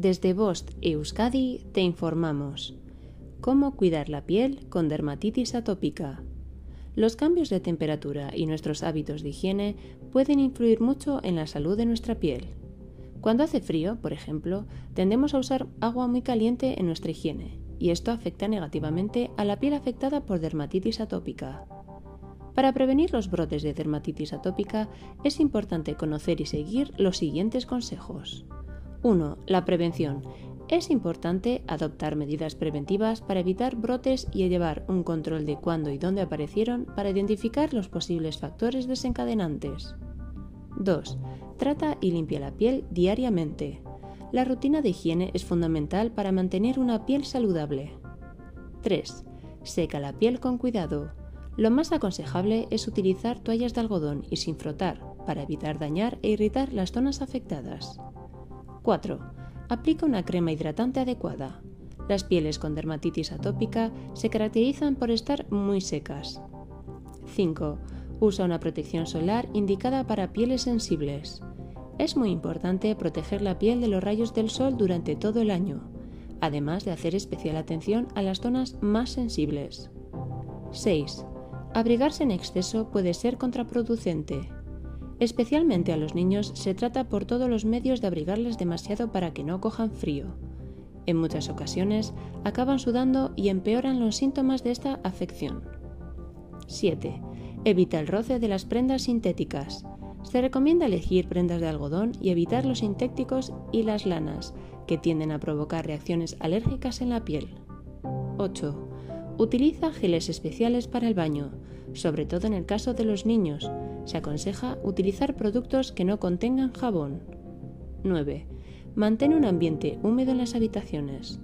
Desde Bost Euskadi te informamos. ¿Cómo cuidar la piel con dermatitis atópica? Los cambios de temperatura y nuestros hábitos de higiene pueden influir mucho en la salud de nuestra piel. Cuando hace frío, por ejemplo, tendemos a usar agua muy caliente en nuestra higiene, y esto afecta negativamente a la piel afectada por dermatitis atópica. Para prevenir los brotes de dermatitis atópica es importante conocer y seguir los siguientes consejos. 1. La prevención. Es importante adoptar medidas preventivas para evitar brotes y llevar un control de cuándo y dónde aparecieron para identificar los posibles factores desencadenantes. 2. Trata y limpia la piel diariamente. La rutina de higiene es fundamental para mantener una piel saludable. 3. Seca la piel con cuidado. Lo más aconsejable es utilizar toallas de algodón y sin frotar para evitar dañar e irritar las zonas afectadas. 4. Aplica una crema hidratante adecuada. Las pieles con dermatitis atópica se caracterizan por estar muy secas. 5. Usa una protección solar indicada para pieles sensibles. Es muy importante proteger la piel de los rayos del sol durante todo el año, además de hacer especial atención a las zonas más sensibles. 6. Abrigarse en exceso puede ser contraproducente. Especialmente a los niños se trata por todos los medios de abrigarles demasiado para que no cojan frío. En muchas ocasiones acaban sudando y empeoran los síntomas de esta afección. 7. Evita el roce de las prendas sintéticas. Se recomienda elegir prendas de algodón y evitar los sintéticos y las lanas, que tienden a provocar reacciones alérgicas en la piel. 8. Utiliza geles especiales para el baño, sobre todo en el caso de los niños. Se aconseja utilizar productos que no contengan jabón. 9. Mantén un ambiente húmedo en las habitaciones.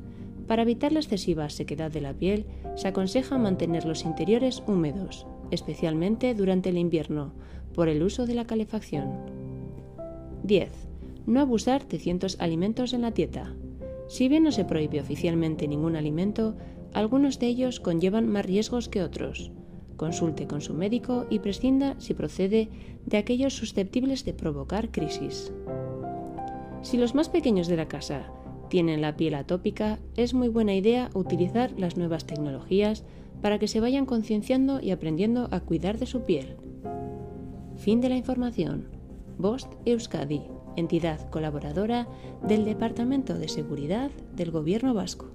Para evitar la excesiva sequedad de la piel, se aconseja mantener los interiores húmedos, especialmente durante el invierno, por el uso de la calefacción. 10. No abusar de ciertos alimentos en la dieta. Si bien no se prohíbe oficialmente ningún alimento, algunos de ellos conllevan más riesgos que otros. Consulte con su médico y prescinda si procede de aquellos susceptibles de provocar crisis. Si los más pequeños de la casa tienen la piel atópica, es muy buena idea utilizar las nuevas tecnologías para que se vayan concienciando y aprendiendo a cuidar de su piel. Fin de la información. Bost Euskadi, entidad colaboradora del Departamento de Seguridad del Gobierno Vasco.